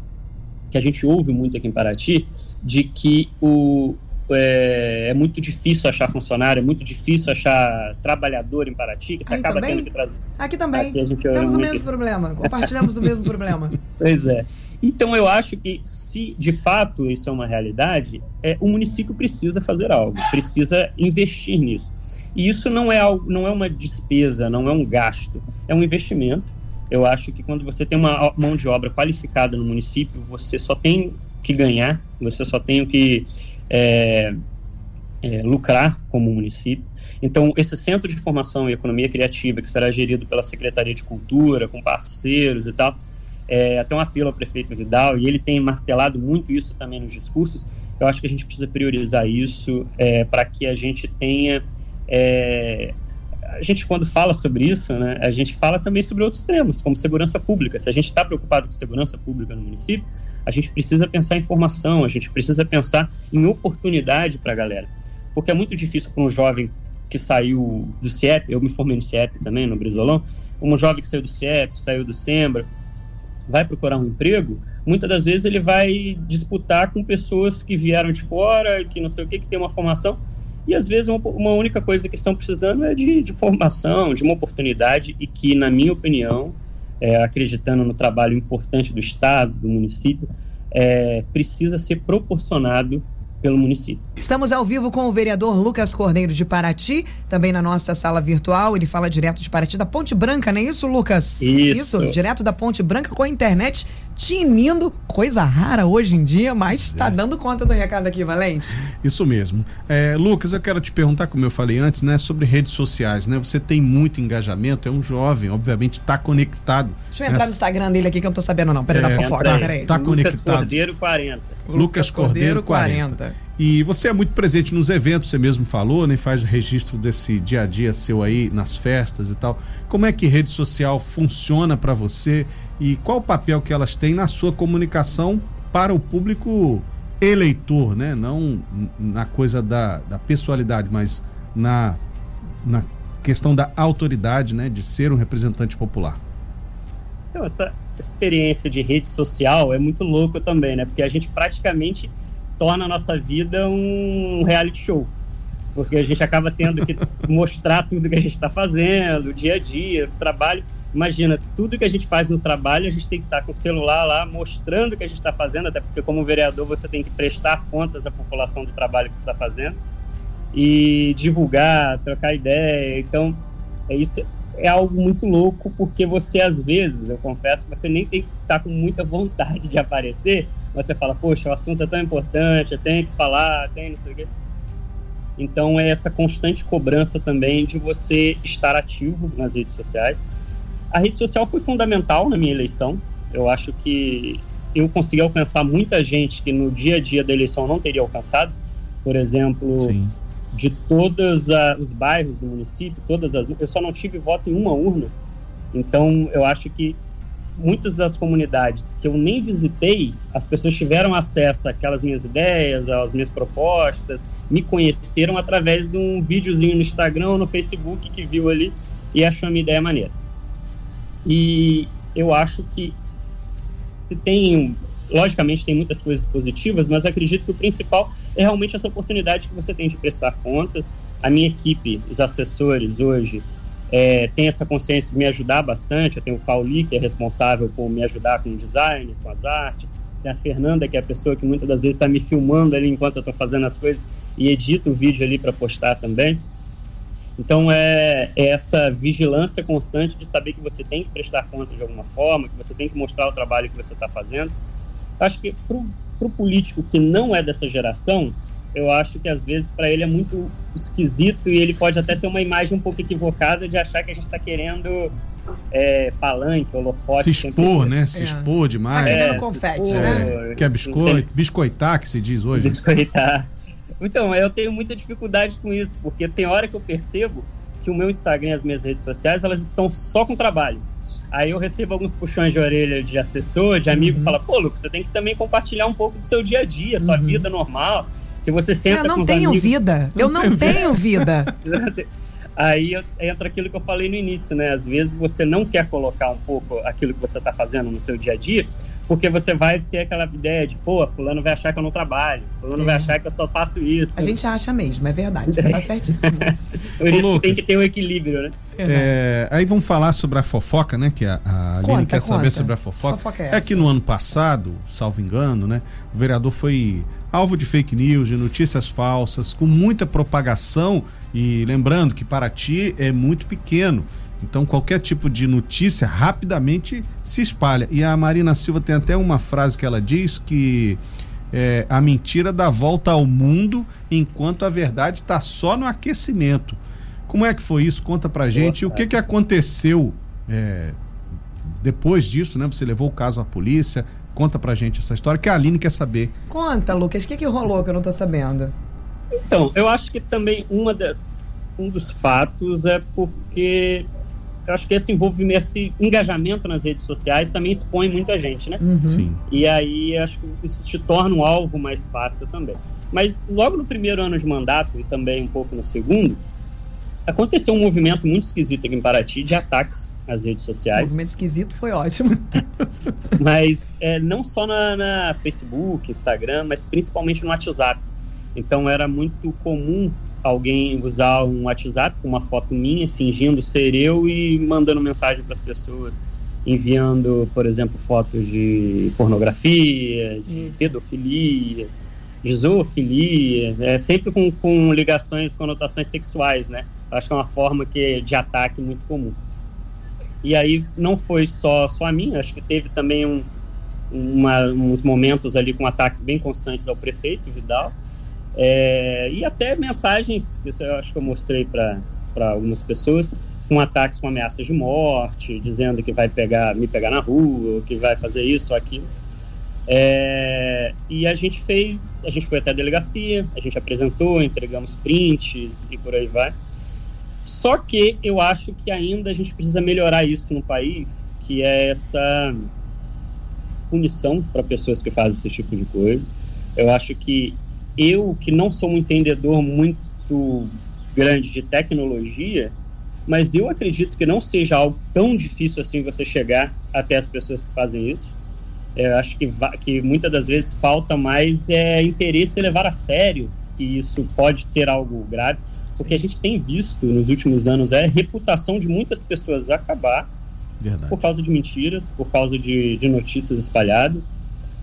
que a gente ouve muito aqui em Paraty de que o, é, é, muito difícil achar funcionário, é muito difícil achar trabalhador em Paraty, que você acaba também? tendo que trazer. Aqui também. Aqui Temos o mesmo isso. problema, compartilhamos o mesmo problema. Pois é. Então eu acho que se de fato isso é uma realidade, é, o município precisa fazer algo, precisa investir nisso. E isso não é, algo, não é uma despesa, não é um gasto, é um investimento. Eu acho que quando você tem uma mão de obra qualificada no município, você só tem que ganhar, você só tem que é, é, lucrar como município. Então, esse centro de formação e economia criativa, que será gerido pela Secretaria de Cultura, com parceiros e tal, é, até um apelo ao prefeito Vidal, e ele tem martelado muito isso também nos discursos. Eu acho que a gente precisa priorizar isso é, para que a gente tenha é, a gente, quando fala sobre isso, né, a gente fala também sobre outros temas, como segurança pública. Se a gente está preocupado com segurança pública no município, a gente precisa pensar em formação, a gente precisa pensar em oportunidade para a galera. Porque é muito difícil para um jovem que saiu do CIEP, eu me formei no CIEP também, no Brizolão, um jovem que saiu do CIEP, saiu do SEMBRA, vai procurar um emprego, muitas das vezes ele vai disputar com pessoas que vieram de fora, que não sei o que, que tem uma formação, e às vezes uma, uma única coisa que estão precisando é de, de, formação, de uma oportunidade e que, na minha opinião, é, acreditando no trabalho importante do Estado, do município, é, precisa ser proporcionado pelo município. Estamos ao vivo com o vereador Lucas Cordeiro de Paraty, também na nossa sala virtual. Ele fala direto de Paraty, da Ponte Branca, não é isso, Lucas? Isso. Isso, direto da Ponte Branca com a internet tinindo, coisa rara hoje em dia, mas está é. dando conta do recado aqui, Valente. Isso mesmo. É, Lucas, eu quero te perguntar, como eu falei antes, né, sobre redes sociais, né? Você tem muito engajamento, é um jovem, obviamente está conectado. Deixa eu entrar nessa... no Instagram dele aqui que eu não tô sabendo não, peraí, é, da fofoca, peraí. Tá Lucas conectado. Cordeiro 40. Lucas Cordeiro, 40. 40. E você é muito presente nos eventos, você mesmo falou, né? Faz registro desse dia a dia seu aí nas festas e tal. Como é que rede social funciona para você e qual o papel que elas têm na sua comunicação para o público eleitor, né? Não na coisa da, da pessoalidade, mas na, na questão da autoridade, né? De ser um representante popular. Então, essa, experiência de rede social é muito louco também, né? Porque a gente praticamente torna a nossa vida um reality show. Porque a gente acaba tendo que mostrar tudo que a gente está fazendo, o dia a dia, o trabalho. Imagina, tudo que a gente faz no trabalho, a gente tem que estar com o celular lá mostrando o que a gente está fazendo, até porque, como vereador, você tem que prestar contas à população do trabalho que você está fazendo e divulgar, trocar ideia. Então, é isso é algo muito louco, porque você, às vezes, eu confesso, você nem tem que estar com muita vontade de aparecer, mas você fala, poxa, o assunto é tão importante, eu tenho que falar, tem não sei o quê. Então, é essa constante cobrança também de você estar ativo nas redes sociais. A rede social foi fundamental na minha eleição. Eu acho que eu consegui alcançar muita gente que no dia a dia da eleição não teria alcançado. Por exemplo, Sim de todos os bairros do município, todas as eu só não tive voto em uma urna. Então, eu acho que muitas das comunidades que eu nem visitei, as pessoas tiveram acesso àquelas minhas ideias, às minhas propostas, me conheceram através de um videozinho no Instagram ou no Facebook que viu ali e achou a minha ideia maneira. E eu acho que tem logicamente tem muitas coisas positivas, mas acredito que o principal é realmente essa oportunidade que você tem de prestar contas. A minha equipe, os assessores hoje, é, tem essa consciência de me ajudar bastante. Eu tenho o Pauli, que é responsável por me ajudar com o design, com as artes. Tem a Fernanda, que é a pessoa que muitas das vezes está me filmando ali enquanto eu estou fazendo as coisas e edita o vídeo ali para postar também. Então, é, é, essa vigilância constante de saber que você tem que prestar conta de alguma forma, que você tem que mostrar o trabalho que você está fazendo acho que para o político que não é dessa geração, eu acho que às vezes para ele é muito esquisito e ele pode até ter uma imagem um pouco equivocada de achar que a gente está querendo é, palanque, holofote. Se expor, né? Se é. expor demais. Tá querendo é, confete, expor, né? Que é biscoito, biscoitar que se diz hoje. Né? Biscoitar. Então, eu tenho muita dificuldade com isso, porque tem hora que eu percebo que o meu Instagram e as minhas redes sociais, elas estão só com trabalho. Aí eu recebo alguns puxões de orelha de assessor, de amigo, uhum. fala, pô, Lucas, você tem que também compartilhar um pouco do seu dia a dia, sua uhum. vida normal, que você senta eu não tenho amigos... vida, eu não tenho vida. Aí entra aquilo que eu falei no início, né? Às vezes você não quer colocar um pouco aquilo que você está fazendo no seu dia a dia, porque você vai ter aquela ideia de, pô, fulano vai achar que eu não trabalho, fulano é. vai achar que eu só faço isso. A gente acha mesmo, é verdade, você tá certíssimo. Por isso Ô, tem que ter um equilíbrio, né? É, aí vamos falar sobre a fofoca, né? Que a, a Aline conta, quer conta. saber sobre a fofoca. fofoca é, é que no ano passado, salvo engano, né? O vereador foi alvo de fake news, de notícias falsas, com muita propagação. E lembrando que Paraty é muito pequeno. Então, qualquer tipo de notícia rapidamente se espalha. E a Marina Silva tem até uma frase que ela diz que é, a mentira dá volta ao mundo enquanto a verdade está só no aquecimento. Como é que foi isso? Conta pra gente. e o que, que aconteceu é, depois disso, né? Você levou o caso à polícia. Conta pra gente essa história que a Aline quer saber. Conta, Lucas. O que, que rolou que eu não tô sabendo? Então, eu acho que também uma da, um dos fatos é porque eu acho que esse envolvimento, esse engajamento nas redes sociais também expõe muita gente, né? Uhum. Sim. E aí acho que isso te torna um alvo mais fácil também. Mas logo no primeiro ano de mandato e também um pouco no segundo, aconteceu um movimento muito esquisito aqui em Paraty de ataques nas redes sociais. O movimento esquisito foi ótimo. mas é, não só na, na Facebook, Instagram, mas principalmente no WhatsApp. Então era muito comum alguém usar um WhatsApp com uma foto minha, fingindo ser eu e mandando mensagem para as pessoas, enviando, por exemplo, fotos de pornografia, de pedofilia. de zoofilia, é, sempre com, com ligações, conotações sexuais, né? Acho que é uma forma que, de ataque muito comum. E aí não foi só, só a mim, acho que teve também um, uma, uns momentos ali com ataques bem constantes ao prefeito Vidal. É, e até mensagens, que eu acho que eu mostrei para algumas pessoas, com ataques com ameaças de morte, dizendo que vai pegar, me pegar na rua, que vai fazer isso ou aquilo. É, e a gente fez, a gente foi até a delegacia, a gente apresentou, entregamos prints e por aí vai. Só que eu acho que ainda a gente precisa melhorar isso no país, que é essa punição para pessoas que fazem esse tipo de coisa. Eu acho que eu, que não sou um entendedor muito grande de tecnologia, mas eu acredito que não seja algo tão difícil assim você chegar até as pessoas que fazem isso. Eu acho que, que muitas das vezes falta mais é, interesse em levar a sério que isso pode ser algo grave, porque a gente tem visto nos últimos anos é a reputação de muitas pessoas acabar Verdade. por causa de mentiras, por causa de, de notícias espalhadas.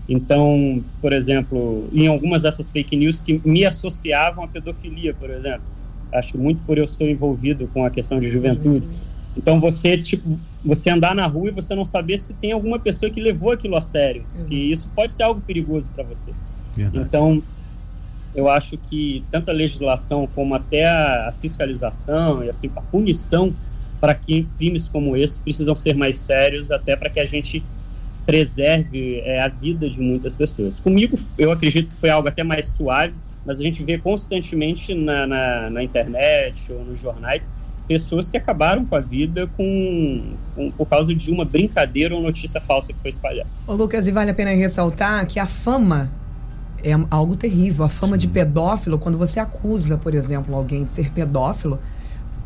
Então, por exemplo, em algumas dessas fake news que me associavam à pedofilia, por exemplo, acho muito por eu ser envolvido com a questão de juventude. Então você tipo você andar na rua e você não saber se tem alguma pessoa que levou aquilo a sério, Exato. e isso pode ser algo perigoso para você. Verdade. Então eu acho que tanto a legislação como até a fiscalização e assim a punição para que crimes como esse precisam ser mais sérios, até para que a gente preserve é, a vida de muitas pessoas. Comigo, eu acredito que foi algo até mais suave, mas a gente vê constantemente na, na, na internet ou nos jornais pessoas que acabaram com a vida com, com, por causa de uma brincadeira ou notícia falsa que foi espalhada. Ô Lucas, e vale a pena ressaltar que a fama é algo terrível. A fama Sim. de pedófilo, quando você acusa, por exemplo, alguém de ser pedófilo,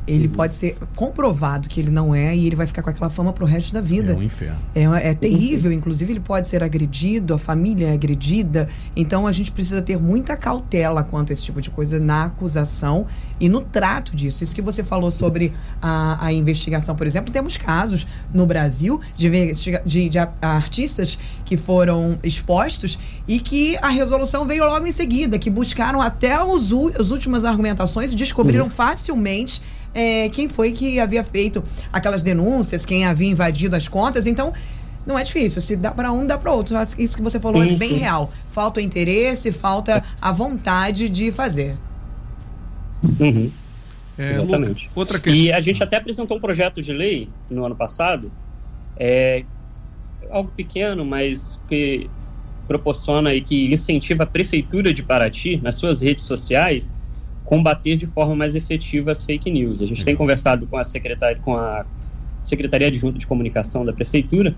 ele uhum. pode ser comprovado que ele não é e ele vai ficar com aquela fama pro resto da vida. É um inferno. É, é terrível, inclusive ele pode ser agredido, a família é agredida. Então a gente precisa ter muita cautela quanto a esse tipo de coisa na acusação e no trato disso. Isso que você falou sobre a, a investigação, por exemplo, temos casos no Brasil de, de, de artistas que foram expostos e que a resolução veio logo em seguida, que buscaram até os, as últimas argumentações e descobriram uhum. facilmente é, quem foi que havia feito aquelas denúncias, quem havia invadido as contas. Então, não é difícil. Se dá para um, dá para outro. Isso que você falou é bem real. Falta o interesse, falta a vontade de fazer. Uhum. É, Exatamente. outra questão. E a gente até apresentou um projeto de lei no ano passado, é, algo pequeno, mas que proporciona e que incentiva a prefeitura de Paraty nas suas redes sociais combater de forma mais efetiva as fake news. A gente tem conversado com a secretária, com a Secretaria Adjunta de Comunicação da Prefeitura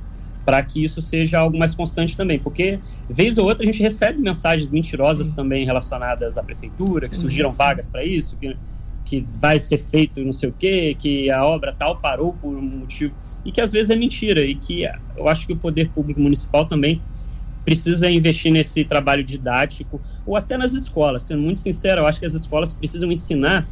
para que isso seja algo mais constante também, porque vez ou outra a gente recebe mensagens mentirosas sim. também relacionadas à prefeitura, sim, que surgiram sim. vagas para isso, que, que vai ser feito não sei o quê, que a obra tal parou por um motivo, e que às vezes é mentira, e que eu acho que o poder público municipal também precisa investir nesse trabalho didático, ou até nas escolas. Sendo muito sincero, eu acho que as escolas precisam ensinar,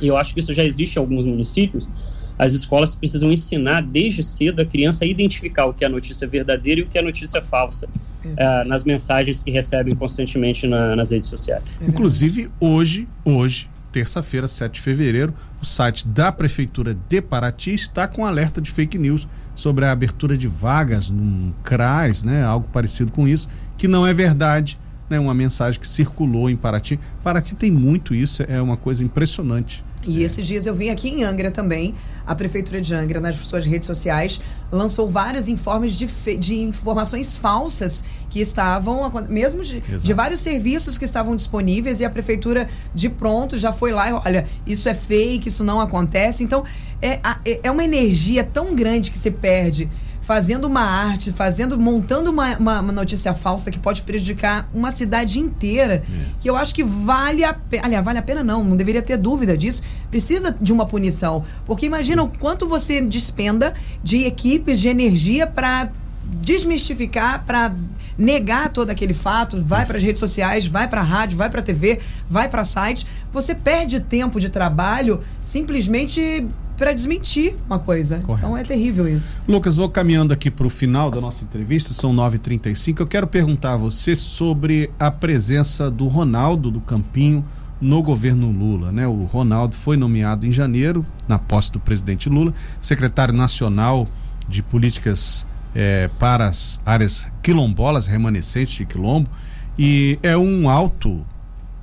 e eu acho que isso já existe em alguns municípios, as escolas precisam ensinar desde cedo a criança a identificar o que é notícia verdadeira e o que é notícia falsa uh, nas mensagens que recebem constantemente na, nas redes sociais. Inclusive, hoje, hoje, terça-feira, 7 de fevereiro, o site da Prefeitura de Paraty está com alerta de fake news sobre a abertura de vagas num CRAS, né, algo parecido com isso, que não é verdade, né, uma mensagem que circulou em Paraty. Paraty tem muito isso, é uma coisa impressionante. E é. esses dias eu vim aqui em Angra também, a Prefeitura de Angra, nas suas redes sociais, lançou vários informes de, de informações falsas que estavam, mesmo de, de, vários serviços que estavam disponíveis, e a Prefeitura de pronto já foi lá e olha, isso é fake, isso não acontece. Então, é, é, é uma energia tão grande que se perde fazendo uma arte, fazendo, montando uma, uma, uma, notícia falsa que pode prejudicar uma cidade inteira, é. que eu acho que vale a pena. Aliás, vale a pena não, não deveria ter dúvida disso. Precisa de uma punição. Porque imagina o quanto você despenda de equipes, de energia para desmistificar, para negar todo aquele fato, vai para as redes sociais, vai para a rádio, vai para a TV, vai para site, você perde tempo de trabalho simplesmente para desmentir uma coisa. Correto. Então é terrível isso. Lucas, vou caminhando aqui para o final da nossa entrevista, são 9h35. Eu quero perguntar a você sobre a presença do Ronaldo do Campinho no governo Lula. Né? O Ronaldo foi nomeado em janeiro, na posse do presidente Lula, secretário nacional de políticas é, para as áreas quilombolas, remanescentes de quilombo, e é um alto,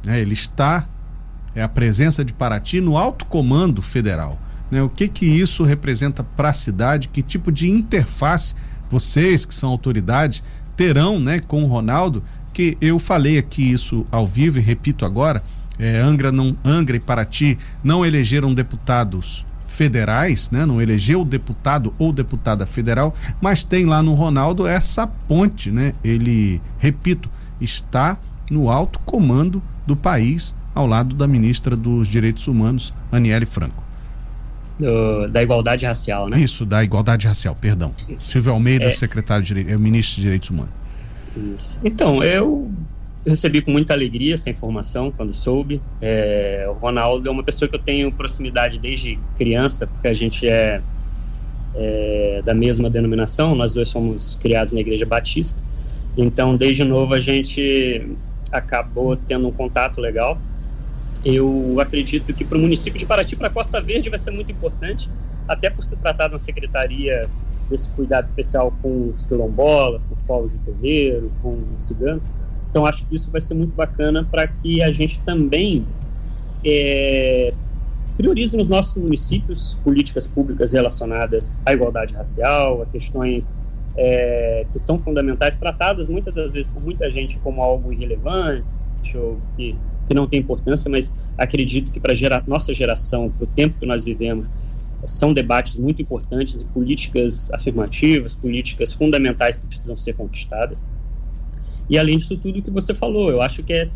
né? ele está, é a presença de Paraty no alto comando federal. Né? O que que isso representa para a cidade? Que tipo de interface vocês, que são autoridades, terão né, com o Ronaldo? Que eu falei aqui isso ao vivo e repito agora, é, Angra, não, Angra e Paraty não elegeram deputados federais, né? não elegeu deputado ou deputada federal, mas tem lá no Ronaldo essa ponte, né? Ele, repito, está no alto comando do país, ao lado da ministra dos Direitos Humanos, Aniele Franco. Do, da igualdade racial, né? Isso, da igualdade racial, perdão. Isso. Silvio Almeida, é... secretário de Direitos, é, ministro de Direitos Humanos. Isso. Então, eu recebi com muita alegria essa informação quando soube. É, o Ronaldo é uma pessoa que eu tenho proximidade desde criança, porque a gente é, é, da mesma denominação, nós dois somos criados na Igreja Batista. Então, desde novo, a gente acabou tendo um contato legal. Eu acredito que para o município de Paraty, para a Costa Verde, vai ser muito importante, até por se tratar de uma secretaria desse cuidado especial com os quilombolas, com os povos de terreiro, com os ciganos. Então, acho que isso vai ser muito bacana para que a gente também é, priorize nos nossos municípios políticas públicas relacionadas à igualdade racial, a questões é, que são fundamentais, tratadas muitas das vezes por muita gente como algo irrelevante ou que, que não tem importância, mas acredito que para gera, nossa geração, para o tempo que nós vivemos, são debates muito importantes e políticas afirmativas, políticas fundamentais que precisam ser conquistadas. E além disso tudo que você falou, eu acho que é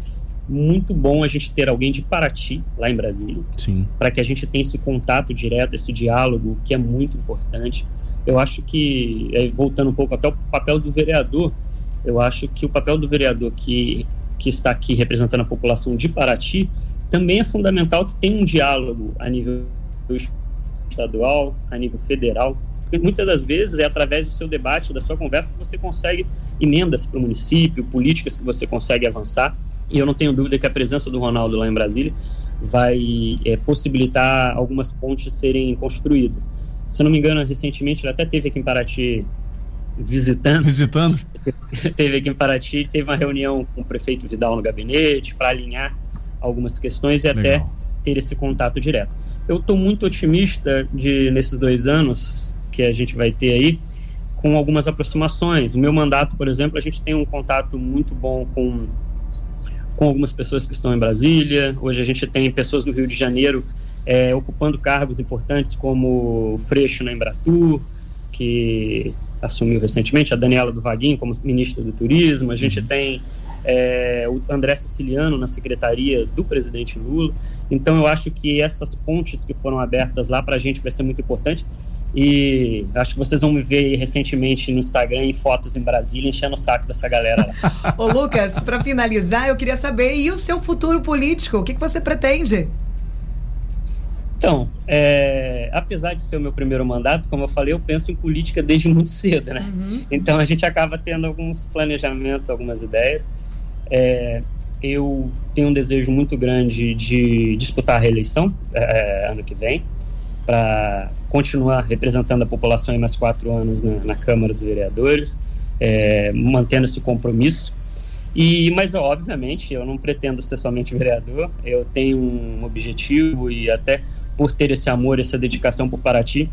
muito bom a gente ter alguém de Paraty, lá em Brasília, para que a gente tenha esse contato direto, esse diálogo, que é muito importante. Eu acho que, voltando um pouco até o papel do vereador, eu acho que o papel do vereador que, que está aqui representando a população de Paraty também é fundamental que tenha um diálogo a nível estadual, a nível federal, porque muitas das vezes é através do seu debate, da sua conversa, que você consegue emendas para o município, políticas que você consegue avançar. E eu não tenho dúvida que a presença do Ronaldo lá em Brasília vai é, possibilitar algumas pontes serem construídas. Se eu não me engano, recentemente ele até teve aqui em Paraty visitando. Visitando? teve aqui em Paraty, teve uma reunião com o prefeito Vidal no gabinete para alinhar algumas questões e Legal. até ter esse contato direto. Eu estou muito otimista de nesses dois anos que a gente vai ter aí, com algumas aproximações. O meu mandato, por exemplo, a gente tem um contato muito bom com, com algumas pessoas que estão em Brasília. Hoje a gente tem pessoas no Rio de Janeiro é, ocupando cargos importantes, como o Freixo na Embratur, que assumiu recentemente, a Daniela do Vaguinho como ministra do Turismo. A gente tem é, o André Siciliano na secretaria do presidente Lula. Então, eu acho que essas pontes que foram abertas lá para a gente vai ser muito importante. E acho que vocês vão me ver recentemente no Instagram em fotos em Brasília enchendo o saco dessa galera lá. Ô Lucas, para finalizar, eu queria saber, e o seu futuro político? O que, que você pretende? Então, é, apesar de ser o meu primeiro mandato, como eu falei, eu penso em política desde muito cedo, né? Uhum. Então a gente acaba tendo alguns planejamentos, algumas ideias. É, eu tenho um desejo muito grande de disputar a reeleição é, ano que vem para continuar representando a população em mais quatro anos na, na Câmara dos Vereadores, é, mantendo esse compromisso. E, mas, obviamente, eu não pretendo ser somente vereador, eu tenho um objetivo e até por ter esse amor, essa dedicação por Paraty,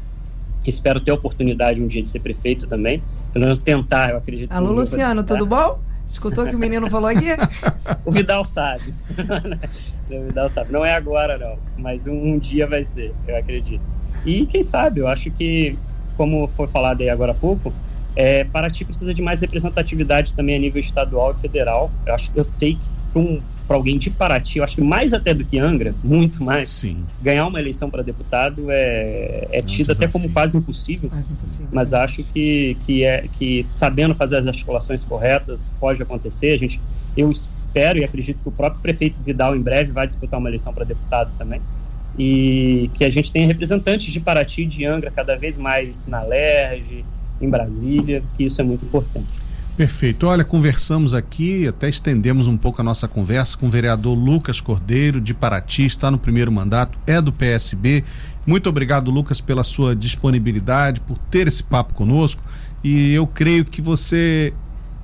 espero ter a oportunidade um dia de ser prefeito também, pelo menos tentar, eu acredito. Alô, Luciano, tudo bom? Escutou o que o menino falou aqui? o Vidal sabe. o Vidal sabe. Não é agora, não. Mas um, um, dia vai ser, eu acredito. E quem sabe, eu acho que, como foi falado aí agora há pouco, é, Paraty precisa de mais representatividade também a nível estadual e federal. Eu, acho, eu sei que para um, alguém de Paraty, eu acho que mais até do que Angra, muito mais, Sim. ganhar uma eleição para deputado é, é, é tido até como quase impossível. Quase impossível. Mas acho que, que, é, que sabendo fazer as articulações corretas pode acontecer. A gente, eu espero e acredito que o próprio prefeito Vidal em breve vai disputar uma eleição para deputado também. e que a gente tenha representantes de Paraty e de Angra cada vez mais na LERJ, em Brasília, que isso é muito importante. Perfeito. Olha, conversamos aqui, até estendemos um pouco a nossa conversa com o vereador Lucas Cordeiro, de Paraty, está no primeiro mandato, é do PSB. Muito obrigado, Lucas, pela sua disponibilidade, por ter esse papo conosco. E eu creio que você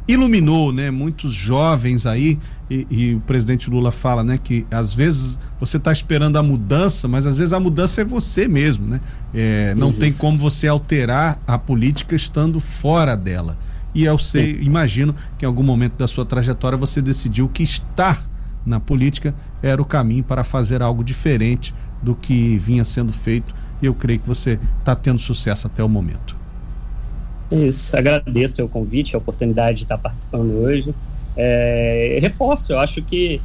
iluminou, né, muitos jovens aí e, e, o presidente Lula fala, né, que às vezes você está esperando a mudança, mas às vezes a mudança é você mesmo, né? É, não uhum. tem como você alterar a política estando fora dela. E eu sei, imagino que em algum momento da sua trajetória você decidiu que estar na política era o caminho para fazer algo diferente do que vinha sendo feito. E eu creio que você está tendo sucesso até o momento. Isso, agradeço o convite, a oportunidade de estar participando hoje. É, reforço, eu acho que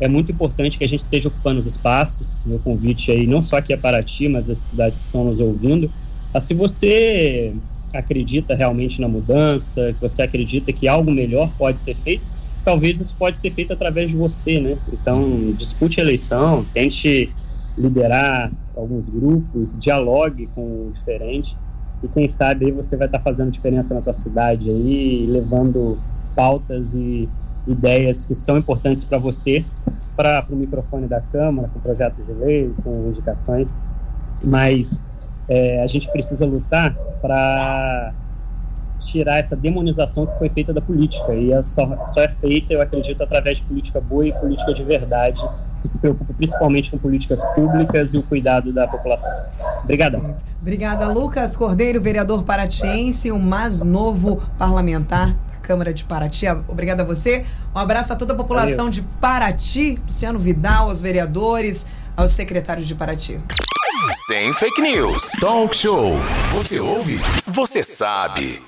é muito importante que a gente esteja ocupando os espaços. Meu convite aí, não só aqui a Paraty, mas as cidades que estão nos ouvindo. Ah, se você acredita realmente na mudança, que você acredita que algo melhor pode ser feito, talvez isso pode ser feito através de você, né? Então, discute a eleição, tente liderar alguns grupos, dialogue com o diferente e quem sabe aí você vai estar fazendo diferença na tua cidade aí, levando pautas e ideias que são importantes para você, para o microfone da Câmara, com projetos de lei, com indicações, mas é, a gente precisa lutar para tirar essa demonização que foi feita da política e só, só é feita, eu acredito, através de política boa e política de verdade que se preocupa principalmente com políticas públicas e o cuidado da população. Obrigada. Obrigada, Lucas Cordeiro, vereador paratiense, o mais novo parlamentar Câmara de Paraty. Obrigada a você. Um abraço a toda a população Valeu. de Paraty, Luciano Vidal, aos vereadores, aos secretários de Paraty. Sem fake news. Talk show. Você ouve? Você sabe.